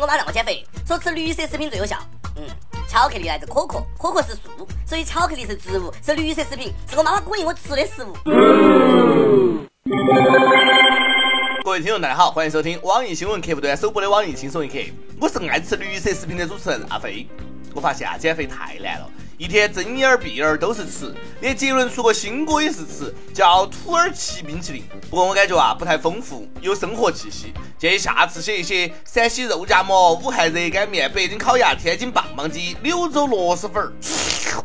我妈让我减肥，说吃绿色食品最有效。嗯，巧克力来自可可，可可是树，所以巧克力是植物，是绿色食品，是我妈妈鼓励我吃的食物。各位听众，大家好，欢迎收听网易新闻客户端首播的网易轻松一刻，我是爱吃绿色食品的主持人阿飞。我发现啊，减肥太难了。一天睁眼儿闭眼儿都是吃，连杰伦出个新歌也是吃，叫土耳其冰淇淋。不过我感觉啊不太丰富，有生活气息。建议下次写一些陕西肉夹馍、武汉热干面、北京烤鸭、天津棒棒鸡、柳州螺蛳粉儿。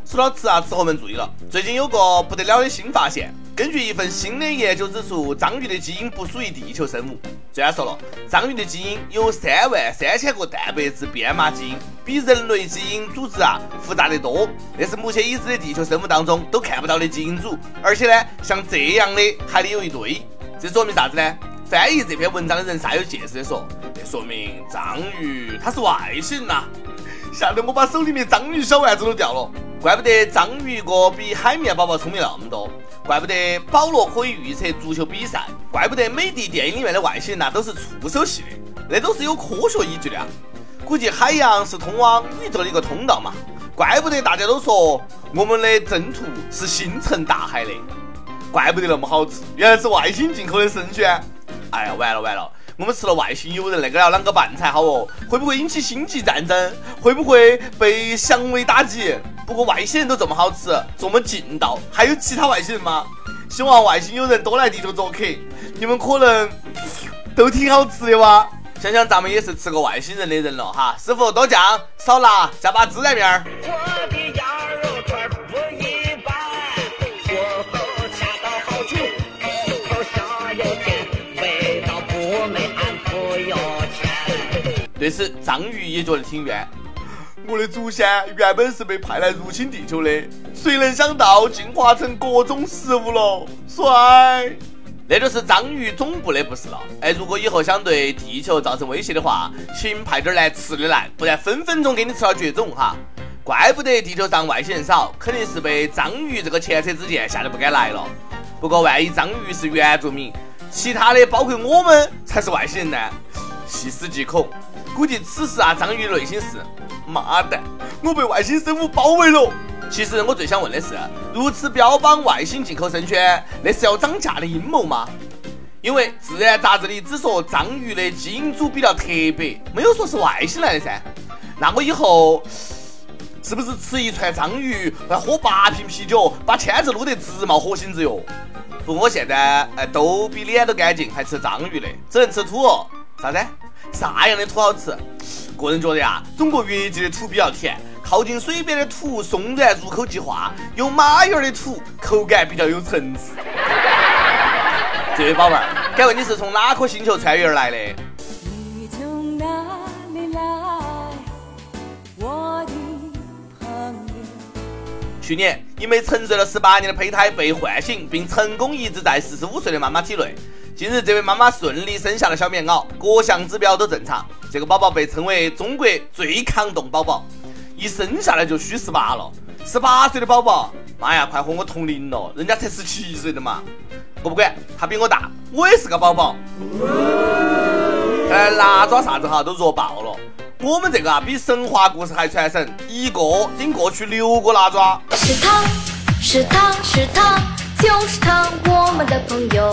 说到吃啊，吃货们注意了，最近有个不得了的新发现。根据一份新的研究指出，章鱼的基因不属于地球生物。专家说了，章鱼的基因有三万三千个蛋白质编码基因，比人类基因组织啊复杂得多。那是目前已知的地球生物当中都看不到的基因组。而且呢，像这样的还得有一堆。这说明啥子呢？翻译这篇文章的人煞有介事的说，这说明章鱼它是外星人呐！吓得我把手里面章鱼小丸子都掉了。怪不得章鱼哥比海绵宝宝聪明那么多，怪不得保罗可以预测足球比赛，怪不得美的电影里面的外星人那都是触手系的，那都是有科学依据的啊！估计海洋是通往宇宙的一个通道嘛，怪不得大家都说我们的征途是星辰大海的，怪不得那么好吃，原来是外星进口的生鲜！哎呀，完了完了！我们吃了外星友人，那个要啷个办才好哦？会不会引起星际战争？会不会被降维打击？不过外星人都这么好吃，这么劲道，还有其他外星人吗？希望外星有人多来地球做客，你们可能都挺好吃的哇！想想咱们也是吃过外星人的人了哈，师傅多酱少辣，加把孜然面儿。对此，章鱼也觉得挺冤。我的祖先原本是被派来入侵地球的，谁能想到进化成各种食物了？帅！那就是章鱼总部的不是了。哎，如果以后想对地球造成威胁的话，请派点来吃的来，不然分分钟给你吃了绝种哈！怪不得地球上外星人少，肯定是被章鱼这个前车之鉴吓得不敢来了。不过万一章鱼是原住民，其他的包括我们才是外星人呢？细思极恐。估计此时啊，章鱼内心是：妈蛋，我被外星生物包围了。其实我最想问的是，如此标榜外星进口生鲜，那是要涨价的阴谋吗？因为《自然》杂志里只说章鱼的基因组比较特别，没有说是外星来的噻。那我以后是不是吃一串章鱼要喝八瓶啤酒，把签子撸得直冒火星子哟？不我现在哎，都比脸都干净，还吃章鱼的，只能吃土。啥子？啥样的土好吃？个人觉得呀，中国越界的土比较甜，靠近水边的土松软，入口即化；有马眼的土口感比较有层次。这位宝贝儿，敢问你是从哪颗星球穿越而来的？你从哪里来？我的朋友。去年，一枚沉睡了十八年的胚胎被唤醒，并成功移植在四十五岁的妈妈体内。近日，这位妈妈顺利生下了小棉袄，各项指标都正常。这个宝宝被称为中国最抗冻宝宝，一生下来就虚十八了。十八岁的宝宝，妈呀，快和我同龄了，人家才十七岁的嘛。我不管，他比我大，我也是个宝宝。看来腊爪啥子哈都弱爆了。我们这个啊，比神话故事还传神，一个顶过去六个腊爪。是他是他是他。就是他，我们的朋友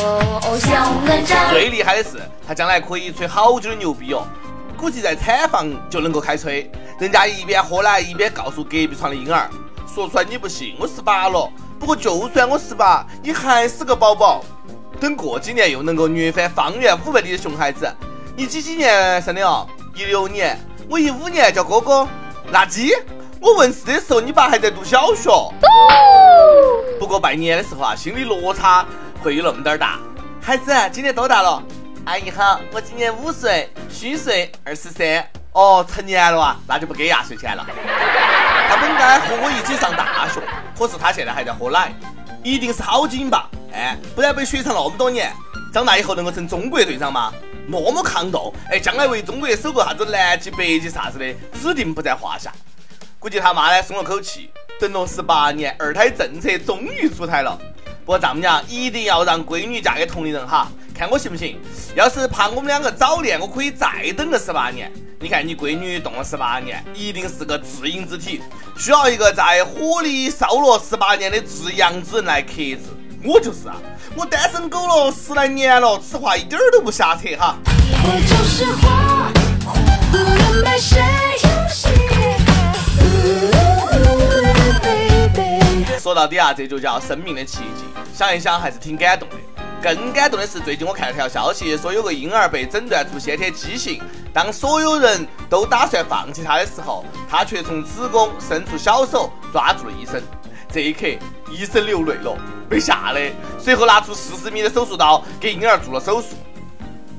小哪吒。最厉害的是，他将来可以吹好久的牛逼哦，估计在产房就能够开吹。人家一边喝奶一边告诉隔壁床的婴儿，说出来你不信，我十八了。不过就算我十八，你还是个宝宝。等过几年又能够虐翻方圆五百里的熊孩子。你几几年生的哦？一六年。我一五年叫哥哥。垃圾。我问世的时候，你爸还在读小学。不过拜年的时候啊，心理落差会有那么点儿大。孩子，今年多大了？阿姨好，我今年五岁，虚岁二十三。哦，成年了啊，那就不给压岁钱了。他本该和我一起上大学，可是他现在还在喝奶，一定是好紧吧？哎，不然被雪藏那么多年，长大以后能够成中国队长吗？那么抗冻，哎，将来为中国守个啥子南极、北极啥子的，指定不在话下。估计他妈呢松了口气，等了十八年，二胎政策终于出台了。不过丈母娘一定要让闺女嫁给同龄人哈，看我行不行？要是怕我们两个早恋，我可以再等个十八年。你看你闺女动了十八年，一定是个至阴之体，需要一个在火里烧了十八年的至阳之人来克制。我就是啊，我单身狗了十来年了，此话一点儿都不瞎扯哈。我就是花，不能被谁说到底啊，这就叫生命的奇迹。想一想，还是挺感动的。更感动的是，最近我看了条消息，说有个婴儿被诊断出先天畸形。当所有人都打算放弃他的时候，他却从子宫伸出小手抓住了医生。这一刻，医生流泪了，被吓的。随后拿出四十米的手术刀，给婴儿做了手术。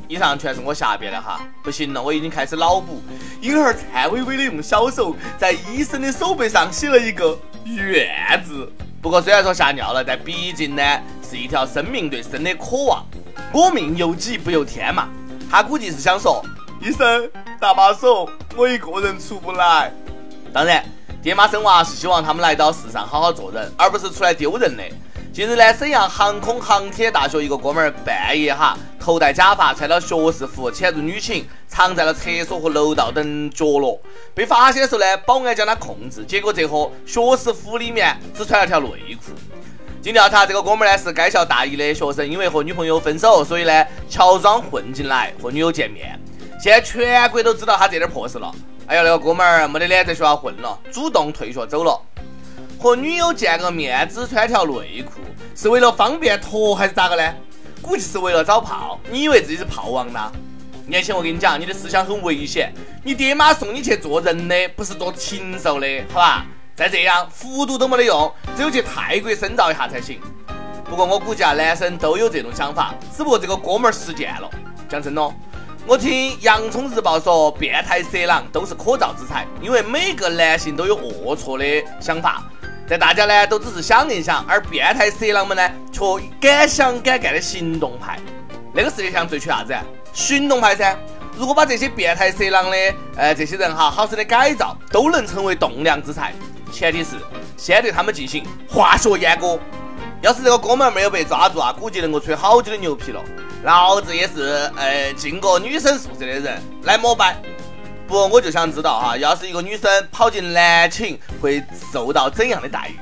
以上全是我瞎编的哈，不行了，我已经开始脑补婴儿颤巍巍的用小手在医生的手背上写了一个“愿”字。不过虽然说吓尿了，但毕竟呢是一条生命对生的渴望。我命由己不由天嘛，他估计是想说，医生搭把手，我一个人出不来。当然，爹妈生娃是希望他们来到世上好好做人，而不是出来丢人的。近日呢，沈阳航空航天大学一个哥们儿半夜哈，头戴假发，穿了学士服，潜入女寝，藏在了厕所和楼道等角落。被发现的时候呢，保安将他控制，结果这盒学士服里面只穿了条内裤。经调查，这个哥们儿呢是该校大一的学生，因为和女朋友分手，所以呢乔装混进来和女友见面。现在全国都知道他这点破事了。哎呀，那个哥们儿没得脸在学校混了，主动退学走了。和女友见个面只穿条内裤，是为了方便脱还是咋个呢？估计是为了找炮。你以为自己是炮王呢？年轻，我跟你讲，你的思想很危险。你爹妈送你去做人的，不是做禽兽的，好吧？再这样，服毒都没得用，只有去泰国深造一下才行。不过我估计啊，男生都有这种想法，只不过这个哥们儿实践了。讲真哦，我听《洋葱日报》说，变态色狼都是可造之材，因为每个男性都有龌龊的想法。但大家呢都只是想一想，而变态色狼们呢却敢想敢干的行动派。那个世界上最缺啥子？行动派噻！如果把这些变态色狼的呃这些人哈好生的改造，都能成为栋梁之才。前提是先对他们进行化学阉割。要是这个哥们儿没有被抓住啊，估计能够吹好久的牛皮了。老子也是呃进过女生宿舍的人，来膜拜。不，我就想知道哈，要是一个女生跑进男寝，会受到怎样的待遇？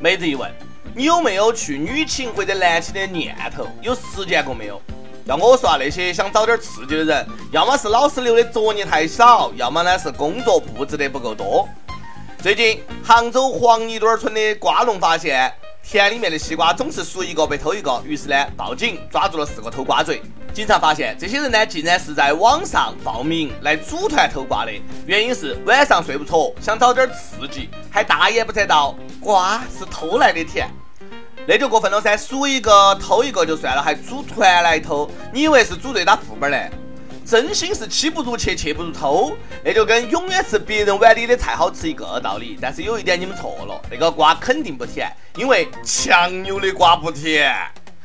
妹子一问，你有没有去女寝或者男寝的念头？有实践过没有？要我说啊，那些想找点刺激的人，要么是老师留的作业太少，要么呢是工作布置的不够多。最近，杭州黄泥墩村的瓜农发现。田里面的西瓜总是熟一个被偷一个，于是呢报警抓住了四个偷瓜贼。警察发现这些人呢竟然是在网上报名来组团偷瓜的，原因是晚上睡不着，想找点刺激，还大言不惭道瓜是偷来的甜，那就过分了噻，数一个偷一个就算了，还组团来偷，你以为是组队打副本呢？真心是妻不如妾，妾不如偷，那就跟永远吃别人碗里的菜好吃一个道理。但是有一点你们错了，那个瓜肯定不甜，因为强扭的瓜不甜。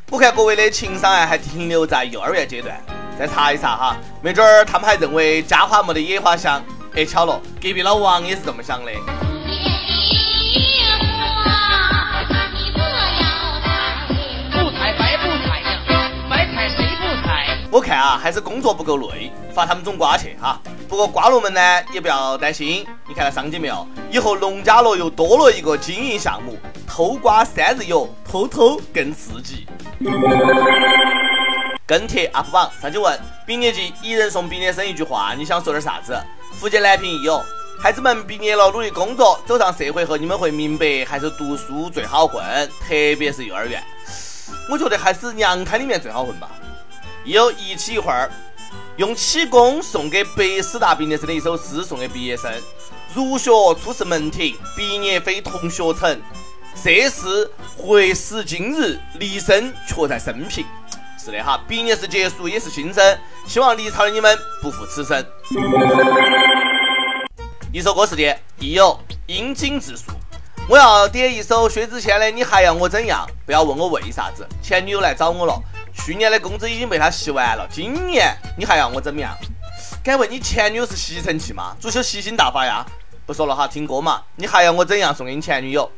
我看各位的情商啊，还停留在幼儿园阶段。再查一查哈，没准儿他们还认为家花没得野花香。哎，巧了，隔壁老王也是这么想的。我看啊，还是工作不够累，罚他们种瓜去哈。不过瓜农们呢，也不要担心，你看到商机没有？以后农家乐又多了一个经营项目——偷瓜三日游，偷偷更刺激。跟帖 UP 榜上去问：毕业季一人送毕业生一句话，你想说点啥子？福建南平益友，孩子们毕业了，努力工作，走上社会后，你们会明白，还是读书最好混，特别是幼儿园。我觉得还是娘胎里面最好混吧。又一起一会儿，用启功送给北师大毕业生的一首诗送给毕业生：入学初试门庭，毕业非同学城。涉世会时今日，离生却在生平。是的哈，毕业是结束，也是新生。希望离巢的你们不负此生。一首歌时间，亦有应景自述。我要点一首薛之谦的《你还要我怎样》，不要问我为啥子，前女友来找我了。去年的工资已经被他吸完了，今年你还要我怎么样？敢问你前女友是吸尘器吗？足球吸星大法呀！不说了哈，听歌嘛。你还要我怎样？送给你前女友。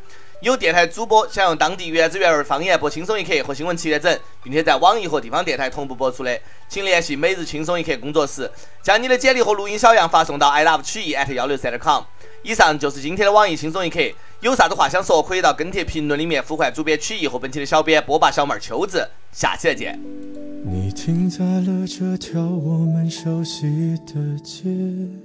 有电台主播想用当地原汁原味方言播轻松一刻和新闻七点整，并且在网易和地方电台同步播出的，请联系每日轻松一刻工作室，将你的简历和录音小样发送到 i love 曲艺 at 幺六三点 com。以上就是今天的网易轻松一刻，有啥子话想说，可以到跟帖评论里面呼唤主编曲艺和本期的小编波霸小妹秋子，下期再见。你停在了这条我们熟悉的街。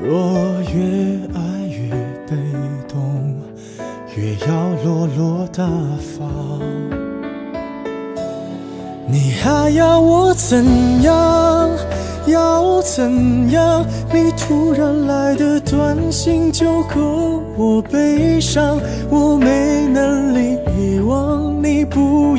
若越爱越被动，越要落落大方。你还要我怎样？要怎样？你突然来的短信就够我悲伤，我没能力遗忘，你不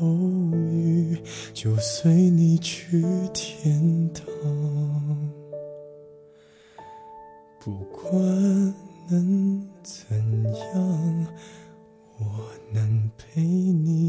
犹豫，就随你去天堂，不管。能怎样？我能陪你